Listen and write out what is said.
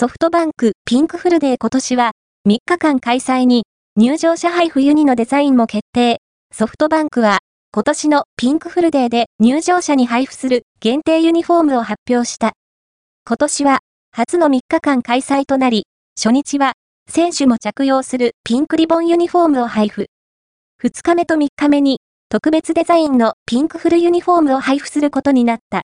ソフトバンクピンクフルデー今年は3日間開催に入場者配布ユニのデザインも決定。ソフトバンクは今年のピンクフルデーで入場者に配布する限定ユニフォームを発表した。今年は初の3日間開催となり、初日は選手も着用するピンクリボンユニフォームを配布。2日目と3日目に特別デザインのピンクフルユニフォームを配布することになった。